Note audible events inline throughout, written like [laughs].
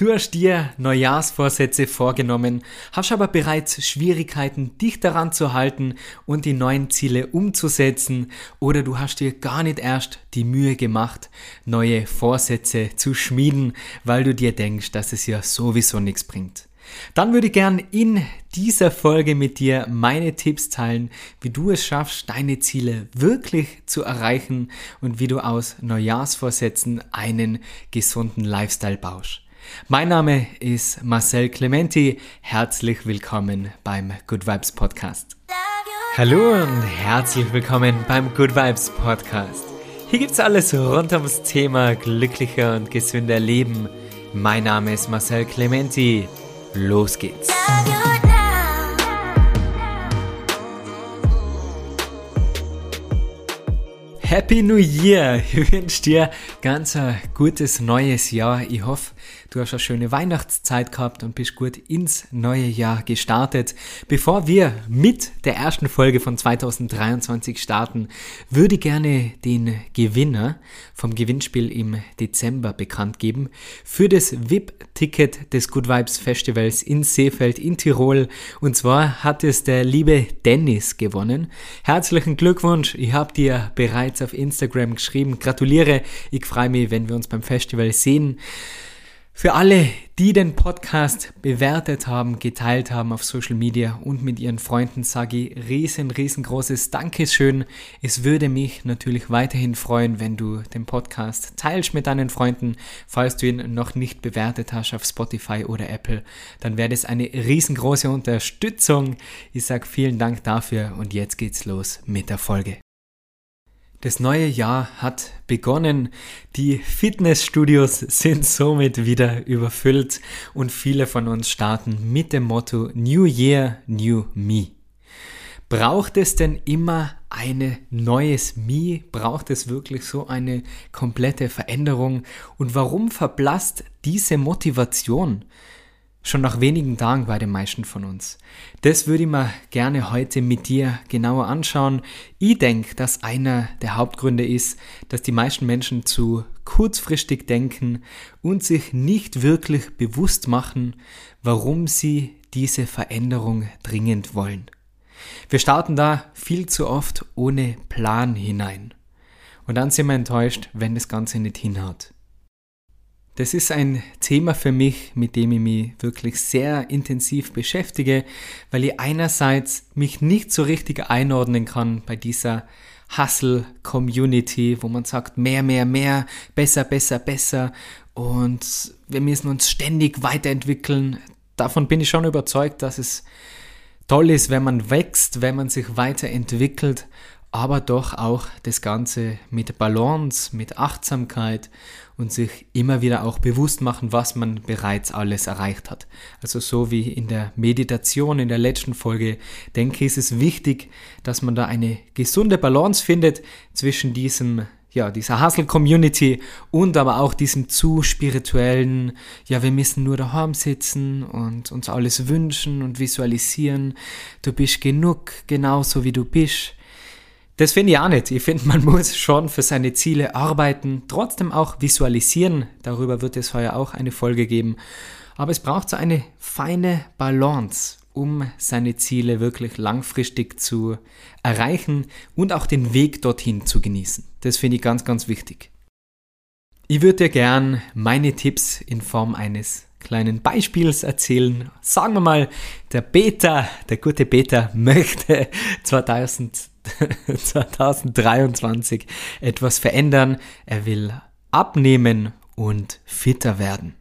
Du hast dir Neujahrsvorsätze vorgenommen, hast aber bereits Schwierigkeiten, dich daran zu halten und die neuen Ziele umzusetzen oder du hast dir gar nicht erst die Mühe gemacht, neue Vorsätze zu schmieden, weil du dir denkst, dass es ja sowieso nichts bringt. Dann würde ich gern in dieser Folge mit dir meine Tipps teilen, wie du es schaffst, deine Ziele wirklich zu erreichen und wie du aus Neujahrsvorsätzen einen gesunden Lifestyle baust. Mein Name ist Marcel Clementi. Herzlich willkommen beim Good Vibes Podcast. Hallo und herzlich willkommen beim Good Vibes Podcast. Hier gibt's alles rund ums Thema glücklicher und gesünder Leben. Mein Name ist Marcel Clementi. Los geht's. Happy New Year! Ich wünsche dir ganz ein gutes neues Jahr. Ich hoffe, du hast eine schöne Weihnachtszeit gehabt und bist gut ins neue Jahr gestartet. Bevor wir mit der ersten Folge von 2023 starten, würde ich gerne den Gewinner vom Gewinnspiel im Dezember bekannt geben für das VIP-Ticket des Good Vibes Festivals in Seefeld in Tirol. Und zwar hat es der liebe Dennis gewonnen. Herzlichen Glückwunsch! Ich habe dir bereits auf Instagram geschrieben. Gratuliere, ich freue mich, wenn wir uns beim Festival sehen. Für alle, die den Podcast bewertet haben, geteilt haben auf Social Media und mit ihren Freunden, sage ich riesen, riesengroßes Dankeschön. Es würde mich natürlich weiterhin freuen, wenn du den Podcast teilst mit deinen Freunden. Falls du ihn noch nicht bewertet hast auf Spotify oder Apple, dann wäre das eine riesengroße Unterstützung. Ich sage vielen Dank dafür und jetzt geht's los mit der Folge. Das neue Jahr hat begonnen. Die Fitnessstudios sind somit wieder überfüllt und viele von uns starten mit dem Motto New Year, New Me. Braucht es denn immer eine neues Me? Braucht es wirklich so eine komplette Veränderung? Und warum verblasst diese Motivation? Schon nach wenigen Tagen bei den meisten von uns. Das würde ich mir gerne heute mit dir genauer anschauen. Ich denke, dass einer der Hauptgründe ist, dass die meisten Menschen zu kurzfristig denken und sich nicht wirklich bewusst machen, warum sie diese Veränderung dringend wollen. Wir starten da viel zu oft ohne Plan hinein. Und dann sind wir enttäuscht, wenn das Ganze nicht hinhaut. Das ist ein Thema für mich, mit dem ich mich wirklich sehr intensiv beschäftige, weil ich einerseits mich nicht so richtig einordnen kann bei dieser Hustle-Community, wo man sagt, mehr, mehr, mehr, besser, besser, besser und wir müssen uns ständig weiterentwickeln. Davon bin ich schon überzeugt, dass es toll ist, wenn man wächst, wenn man sich weiterentwickelt, aber doch auch das Ganze mit Balance, mit Achtsamkeit und sich immer wieder auch bewusst machen, was man bereits alles erreicht hat. Also so wie in der Meditation in der letzten Folge, denke ich, ist es wichtig, dass man da eine gesunde Balance findet zwischen diesem ja, dieser Hustle-Community und aber auch diesem zu spirituellen, ja, wir müssen nur daheim sitzen und uns alles wünschen und visualisieren. Du bist genug, genauso wie du bist. Das finde ich auch nicht. Ich finde, man [laughs] muss schon für seine Ziele arbeiten, trotzdem auch visualisieren. Darüber wird es heuer auch eine Folge geben. Aber es braucht so eine feine Balance, um seine Ziele wirklich langfristig zu erreichen und auch den Weg dorthin zu genießen. Das finde ich ganz, ganz wichtig. Ich würde dir gern meine Tipps in Form eines kleinen Beispiels erzählen. Sagen wir mal, der Beta, der gute Beta [laughs] möchte 2000 2023 etwas verändern. Er will abnehmen und fitter werden.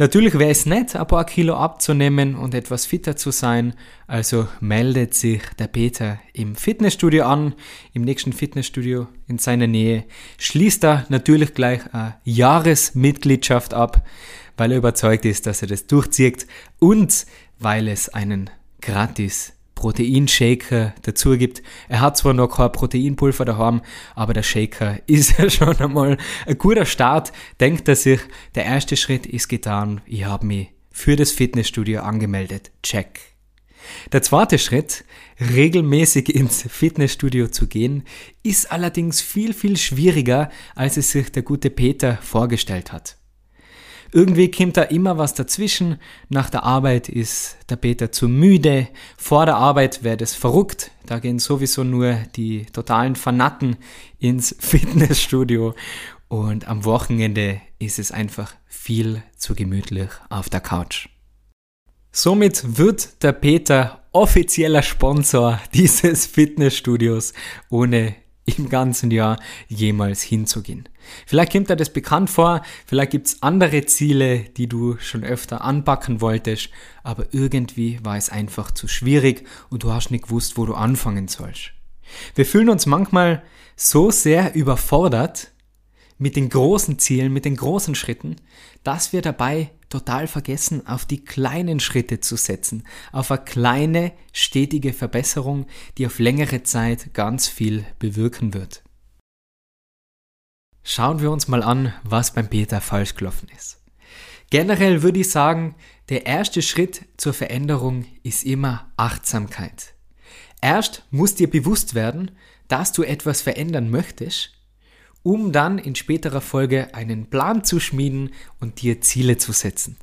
Natürlich wäre es nett, ein paar Kilo abzunehmen und etwas fitter zu sein, also meldet sich der Peter im Fitnessstudio an, im nächsten Fitnessstudio in seiner Nähe, schließt er natürlich gleich eine Jahresmitgliedschaft ab, weil er überzeugt ist, dass er das durchzieht und weil es einen gratis Proteinshaker dazu gibt. Er hat zwar noch kein Proteinpulver daheim, aber der Shaker [laughs] ist ja schon einmal ein guter Start. Denkt er sich, der erste Schritt ist getan. Ich habe mich für das Fitnessstudio angemeldet. Check. Der zweite Schritt, regelmäßig ins Fitnessstudio zu gehen, ist allerdings viel, viel schwieriger, als es sich der gute Peter vorgestellt hat. Irgendwie kommt da immer was dazwischen. Nach der Arbeit ist der Peter zu müde. Vor der Arbeit wäre das verrückt. Da gehen sowieso nur die totalen Fanatten ins [laughs] Fitnessstudio. Und am Wochenende ist es einfach viel zu gemütlich auf der Couch. Somit wird der Peter offizieller Sponsor [laughs] dieses Fitnessstudios, ohne im ganzen Jahr jemals hinzugehen. Vielleicht kommt dir das bekannt vor, vielleicht gibt's andere Ziele, die du schon öfter anpacken wolltest, aber irgendwie war es einfach zu schwierig und du hast nicht gewusst, wo du anfangen sollst. Wir fühlen uns manchmal so sehr überfordert mit den großen Zielen, mit den großen Schritten, dass wir dabei total vergessen, auf die kleinen Schritte zu setzen, auf eine kleine, stetige Verbesserung, die auf längere Zeit ganz viel bewirken wird. Schauen wir uns mal an, was beim Peter falsch gelaufen ist. Generell würde ich sagen, der erste Schritt zur Veränderung ist immer Achtsamkeit. Erst muss dir bewusst werden, dass du etwas verändern möchtest um dann in späterer Folge einen Plan zu schmieden und dir Ziele zu setzen.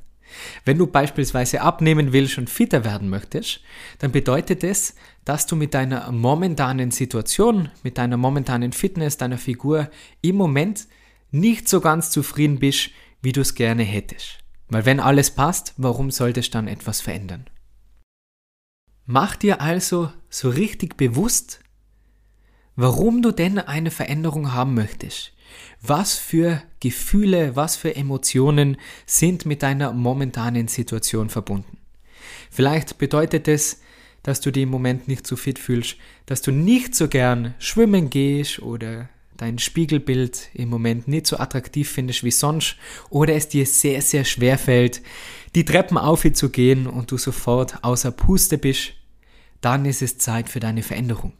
Wenn du beispielsweise abnehmen willst und fitter werden möchtest, dann bedeutet es, dass du mit deiner momentanen Situation, mit deiner momentanen Fitness, deiner Figur im Moment nicht so ganz zufrieden bist, wie du es gerne hättest. Weil wenn alles passt, warum solltest du dann etwas verändern? Mach dir also so richtig bewusst, warum du denn eine Veränderung haben möchtest. Was für Gefühle, was für Emotionen sind mit deiner momentanen Situation verbunden? Vielleicht bedeutet es, dass du dich im Moment nicht so fit fühlst, dass du nicht so gern schwimmen gehst oder dein Spiegelbild im Moment nicht so attraktiv findest wie sonst oder es dir sehr, sehr schwer fällt, die Treppen aufzugehen und du sofort außer Puste bist, dann ist es Zeit für deine Veränderung.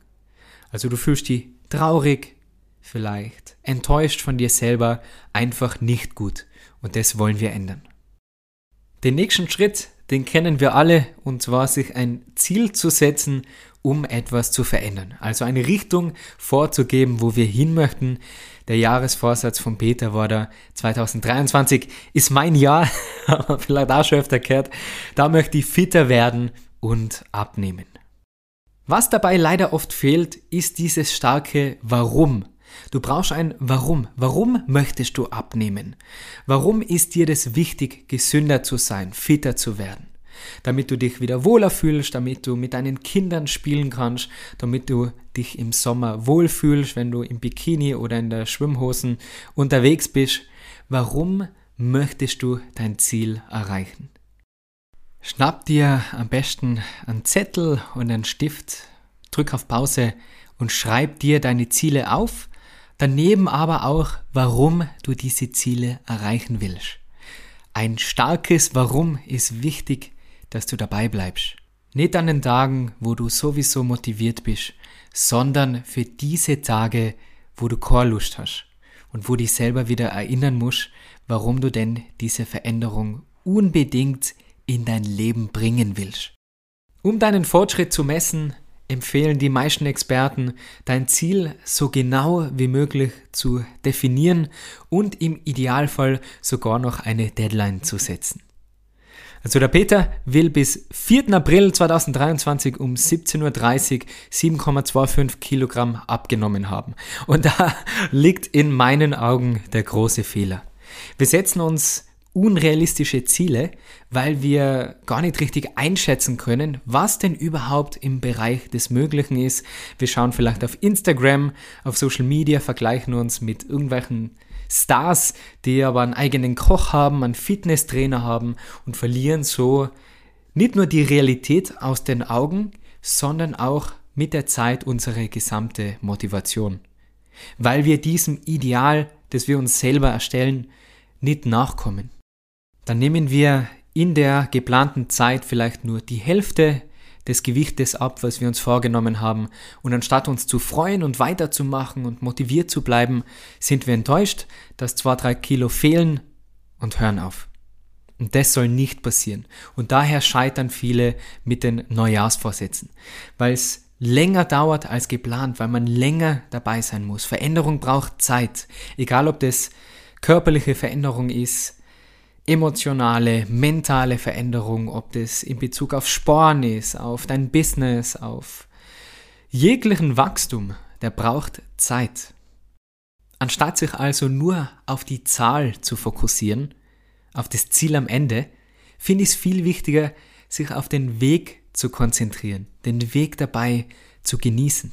Also du fühlst dich traurig, vielleicht enttäuscht von dir selber, einfach nicht gut. Und das wollen wir ändern. Den nächsten Schritt, den kennen wir alle, und zwar sich ein Ziel zu setzen, um etwas zu verändern. Also eine Richtung vorzugeben, wo wir hin möchten. Der Jahresvorsatz von Peter war da 2023 ist mein Jahr, [laughs] aber vielleicht auch schon öfter gehört. Da möchte ich fitter werden und abnehmen. Was dabei leider oft fehlt, ist dieses starke Warum. Du brauchst ein Warum. Warum möchtest du abnehmen? Warum ist dir das wichtig, gesünder zu sein, fitter zu werden? Damit du dich wieder wohler fühlst, damit du mit deinen Kindern spielen kannst, damit du dich im Sommer wohlfühlst, wenn du im Bikini oder in der Schwimmhosen unterwegs bist. Warum möchtest du dein Ziel erreichen? Schnapp dir am besten einen Zettel und einen Stift, drück auf Pause und schreib dir deine Ziele auf, daneben aber auch, warum du diese Ziele erreichen willst. Ein starkes Warum ist wichtig, dass du dabei bleibst. Nicht an den Tagen, wo du sowieso motiviert bist, sondern für diese Tage, wo du keine Lust hast und wo dich selber wieder erinnern musst, warum du denn diese Veränderung unbedingt in dein Leben bringen willst. Um deinen Fortschritt zu messen, empfehlen die meisten Experten, dein Ziel so genau wie möglich zu definieren und im Idealfall sogar noch eine Deadline zu setzen. Also der Peter will bis 4. April 2023 um 17.30 Uhr 7,25 Kilogramm abgenommen haben. Und [laughs] da liegt in meinen Augen der große Fehler. Wir setzen uns unrealistische Ziele, weil wir gar nicht richtig einschätzen können, was denn überhaupt im Bereich des Möglichen ist. Wir schauen vielleicht auf Instagram, auf Social Media, vergleichen uns mit irgendwelchen Stars, die aber einen eigenen Koch haben, einen Fitnesstrainer haben und verlieren so nicht nur die Realität aus den Augen, sondern auch mit der Zeit unsere gesamte Motivation. Weil wir diesem Ideal, das wir uns selber erstellen, nicht nachkommen dann nehmen wir in der geplanten Zeit vielleicht nur die Hälfte des Gewichtes ab, was wir uns vorgenommen haben. Und anstatt uns zu freuen und weiterzumachen und motiviert zu bleiben, sind wir enttäuscht, dass zwei, drei Kilo fehlen und hören auf. Und das soll nicht passieren. Und daher scheitern viele mit den Neujahrsvorsätzen, weil es länger dauert als geplant, weil man länger dabei sein muss. Veränderung braucht Zeit. Egal ob das körperliche Veränderung ist, emotionale, mentale Veränderung, ob das in Bezug auf Sporn ist, auf dein Business, auf jeglichen Wachstum, der braucht Zeit. Anstatt sich also nur auf die Zahl zu fokussieren, auf das Ziel am Ende, finde ich es viel wichtiger, sich auf den Weg zu konzentrieren, den Weg dabei zu genießen.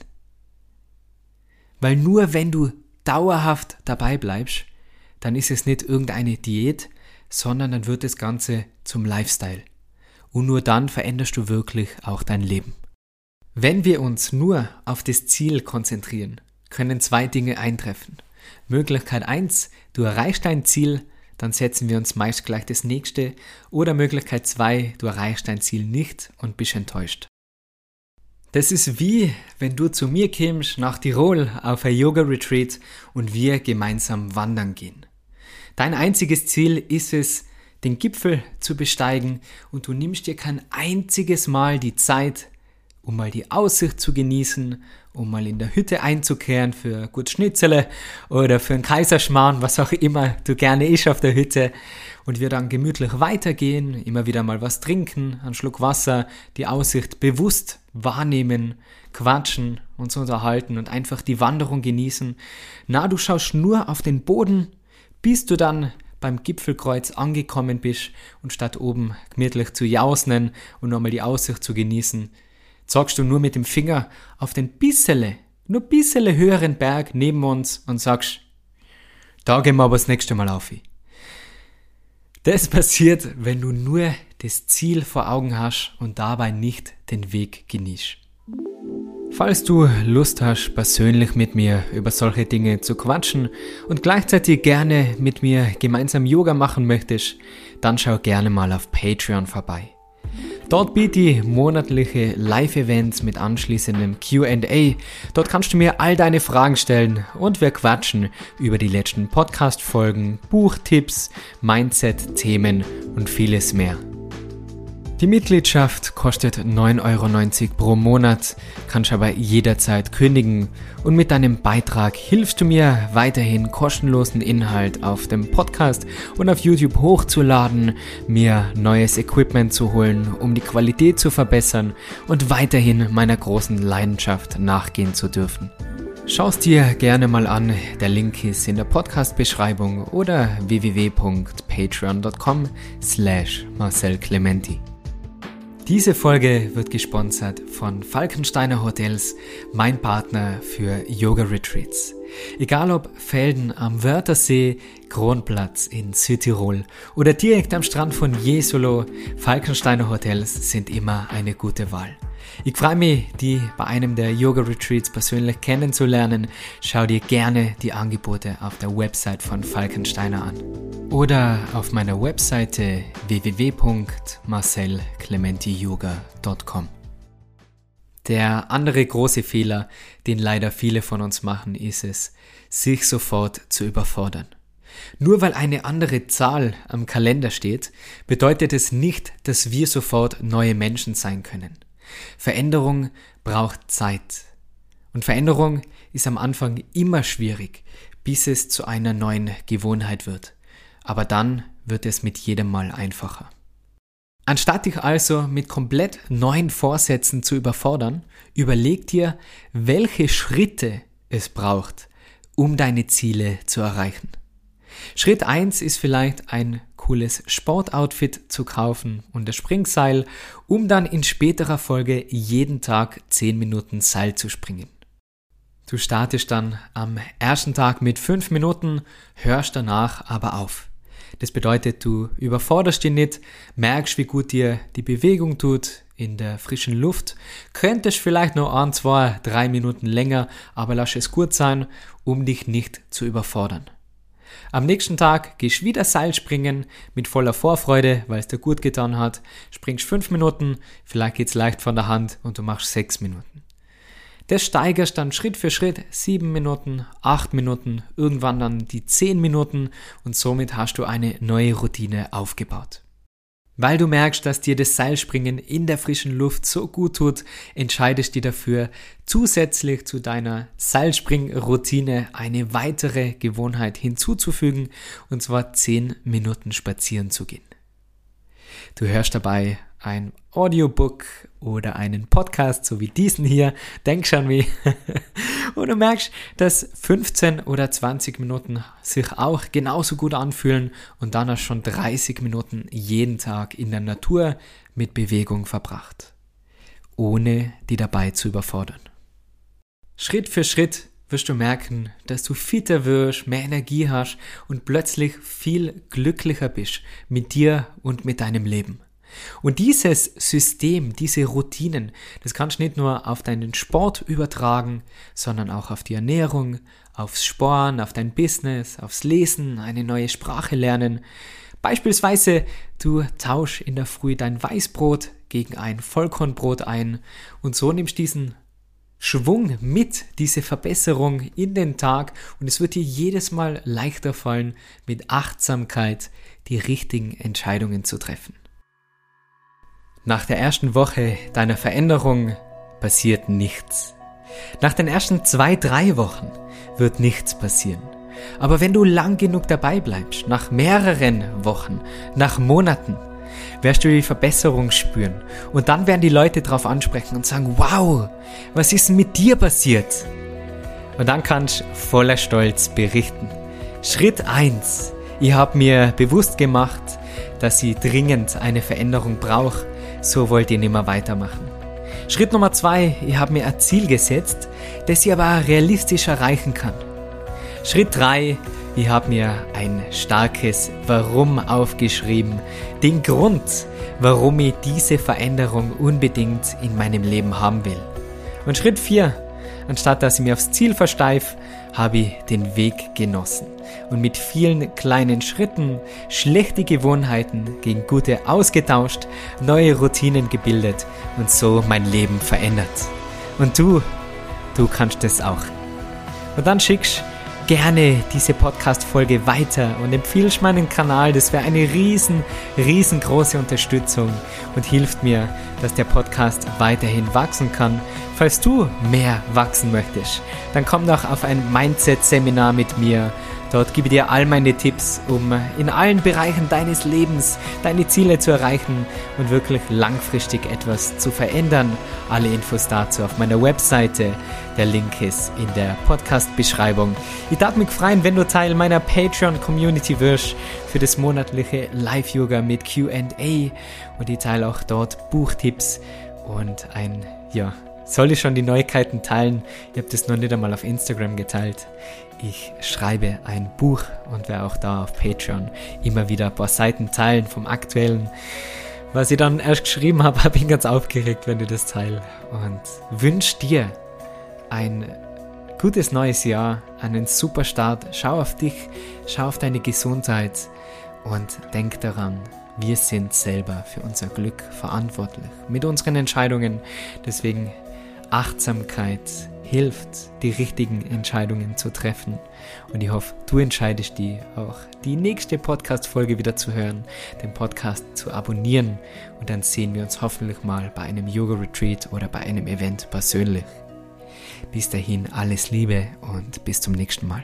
Weil nur wenn du dauerhaft dabei bleibst, dann ist es nicht irgendeine Diät, sondern dann wird das Ganze zum Lifestyle. Und nur dann veränderst du wirklich auch dein Leben. Wenn wir uns nur auf das Ziel konzentrieren, können zwei Dinge eintreffen. Möglichkeit eins: du erreichst dein Ziel, dann setzen wir uns meist gleich das nächste. Oder Möglichkeit zwei: du erreichst dein Ziel nicht und bist enttäuscht. Das ist wie, wenn du zu mir kämst nach Tirol auf ein Yoga-Retreat und wir gemeinsam wandern gehen. Dein einziges Ziel ist es, den Gipfel zu besteigen und du nimmst dir kein einziges Mal die Zeit, um mal die Aussicht zu genießen, um mal in der Hütte einzukehren für gut Schnitzele oder für einen Kaiserschmarrn, was auch immer du gerne isch auf der Hütte und wir dann gemütlich weitergehen, immer wieder mal was trinken, einen Schluck Wasser, die Aussicht bewusst wahrnehmen, quatschen, uns unterhalten und einfach die Wanderung genießen. Na, du schaust nur auf den Boden, bis du dann beim Gipfelkreuz angekommen bist und statt oben gemütlich zu jausnen und nochmal die Aussicht zu genießen, zeigst du nur mit dem Finger auf den bissele, nur bissele höheren Berg neben uns und sagst, da gehen wir aber das nächste Mal auf. Das passiert, wenn du nur das Ziel vor Augen hast und dabei nicht den Weg genießt. Falls du Lust hast, persönlich mit mir über solche Dinge zu quatschen und gleichzeitig gerne mit mir gemeinsam Yoga machen möchtest, dann schau gerne mal auf Patreon vorbei. Dort biete ich monatliche Live-Events mit anschließendem QA. Dort kannst du mir all deine Fragen stellen und wir quatschen über die letzten Podcast-Folgen, Buchtipps, Mindset-Themen und vieles mehr. Die Mitgliedschaft kostet 9,90 Euro pro Monat, kannst aber jederzeit kündigen und mit deinem Beitrag hilfst du mir weiterhin kostenlosen Inhalt auf dem Podcast und auf YouTube hochzuladen, mir neues Equipment zu holen, um die Qualität zu verbessern und weiterhin meiner großen Leidenschaft nachgehen zu dürfen. Schau's dir gerne mal an, der Link ist in der Podcast-Beschreibung oder www.patreon.com slash Marcel Clementi. Diese Folge wird gesponsert von Falkensteiner Hotels, mein Partner für Yoga Retreats. Egal ob Felden am Wörthersee, Kronplatz in Südtirol oder direkt am Strand von Jesolo, Falkensteiner Hotels sind immer eine gute Wahl. Ich freue mich, die bei einem der Yoga-Retreats persönlich kennenzulernen. Schau dir gerne die Angebote auf der Website von Falkensteiner an. Oder auf meiner Webseite www.marcelclementiyoga.com. Der andere große Fehler, den leider viele von uns machen, ist es, sich sofort zu überfordern. Nur weil eine andere Zahl am Kalender steht, bedeutet es nicht, dass wir sofort neue Menschen sein können. Veränderung braucht Zeit. Und Veränderung ist am Anfang immer schwierig, bis es zu einer neuen Gewohnheit wird. Aber dann wird es mit jedem Mal einfacher. Anstatt dich also mit komplett neuen Vorsätzen zu überfordern, überleg dir, welche Schritte es braucht, um deine Ziele zu erreichen. Schritt 1 ist vielleicht ein cooles Sportoutfit zu kaufen und das Springseil, um dann in späterer Folge jeden Tag 10 Minuten Seil zu springen. Du startest dann am ersten Tag mit 5 Minuten, hörst danach aber auf. Das bedeutet, du überforderst dich nicht, merkst, wie gut dir die Bewegung tut in der frischen Luft, könntest vielleicht noch ein, zwei, drei Minuten länger, aber lass es gut sein, um dich nicht zu überfordern. Am nächsten Tag gehst wieder Seilspringen mit voller Vorfreude, weil es dir gut getan hat. Springst fünf Minuten, vielleicht geht's leicht von der Hand und du machst sechs Minuten. Das steigerst dann Schritt für Schritt sieben Minuten, acht Minuten, irgendwann dann die zehn Minuten und somit hast du eine neue Routine aufgebaut. Weil du merkst, dass dir das Seilspringen in der frischen Luft so gut tut, entscheidest du dafür, zusätzlich zu deiner Seilspringroutine eine weitere Gewohnheit hinzuzufügen, und zwar 10 Minuten spazieren zu gehen. Du hörst dabei ein Audiobook oder einen Podcast, so wie diesen hier, denk schon wie. [laughs] und du merkst, dass 15 oder 20 Minuten sich auch genauso gut anfühlen und dann hast schon 30 Minuten jeden Tag in der Natur mit Bewegung verbracht, ohne die dabei zu überfordern. Schritt für Schritt wirst du merken, dass du fitter wirst, mehr Energie hast und plötzlich viel glücklicher bist mit dir und mit deinem Leben. Und dieses System, diese Routinen, das kannst du nicht nur auf deinen Sport übertragen, sondern auch auf die Ernährung, aufs Sporn, auf dein Business, aufs Lesen, eine neue Sprache lernen. Beispielsweise, du tausch in der Früh dein Weißbrot gegen ein Vollkornbrot ein und so nimmst diesen Schwung mit, diese Verbesserung in den Tag und es wird dir jedes Mal leichter fallen, mit Achtsamkeit die richtigen Entscheidungen zu treffen. Nach der ersten Woche deiner Veränderung passiert nichts. Nach den ersten zwei, drei Wochen wird nichts passieren. Aber wenn du lang genug dabei bleibst, nach mehreren Wochen, nach Monaten, wirst du die Verbesserung spüren. Und dann werden die Leute darauf ansprechen und sagen, wow, was ist mit dir passiert? Und dann kannst du voller Stolz berichten. Schritt eins: Ich habe mir bewusst gemacht, dass ich dringend eine Veränderung brauche so wollt ihr nimmer weitermachen. Schritt Nummer zwei, ich habe mir ein Ziel gesetzt, das ich aber realistisch erreichen kann. Schritt drei, ich habe mir ein starkes Warum aufgeschrieben, den Grund, warum ich diese Veränderung unbedingt in meinem Leben haben will. Und Schritt vier, anstatt dass ich mir aufs Ziel versteif, habe ich den Weg genossen und mit vielen kleinen Schritten schlechte Gewohnheiten gegen gute ausgetauscht, neue Routinen gebildet und so mein Leben verändert. Und du, du kannst es auch. Und dann schickst gerne diese Podcast-Folge weiter und empfiehlst meinen Kanal. Das wäre eine riesen, riesengroße Unterstützung und hilft mir, dass der Podcast weiterhin wachsen kann. Falls du mehr wachsen möchtest, dann komm doch auf ein Mindset-Seminar mit mir Dort gebe ich dir all meine Tipps, um in allen Bereichen deines Lebens deine Ziele zu erreichen und wirklich langfristig etwas zu verändern. Alle Infos dazu auf meiner Webseite. Der Link ist in der Podcast-Beschreibung. Ich darf mich freuen, wenn du Teil meiner Patreon-Community wirst für das monatliche Live-Yoga mit QA und ich teile auch dort Buchtipps und ein, ja, soll ich schon die Neuigkeiten teilen? Ich habe das noch nicht einmal auf Instagram geteilt. Ich schreibe ein Buch und werde auch da auf Patreon immer wieder ein paar Seiten teilen vom aktuellen. Was ich dann erst geschrieben habe, [laughs] bin ich ganz aufgeregt, wenn du das teile. Und wünsche dir ein gutes neues Jahr, einen super Start. Schau auf dich, schau auf deine Gesundheit und denk daran, wir sind selber für unser Glück verantwortlich mit unseren Entscheidungen. Deswegen Achtsamkeit hilft, die richtigen Entscheidungen zu treffen. Und ich hoffe, du entscheidest die auch die nächste Podcast-Folge wieder zu hören, den Podcast zu abonnieren und dann sehen wir uns hoffentlich mal bei einem Yoga-Retreat oder bei einem Event persönlich. Bis dahin alles Liebe und bis zum nächsten Mal.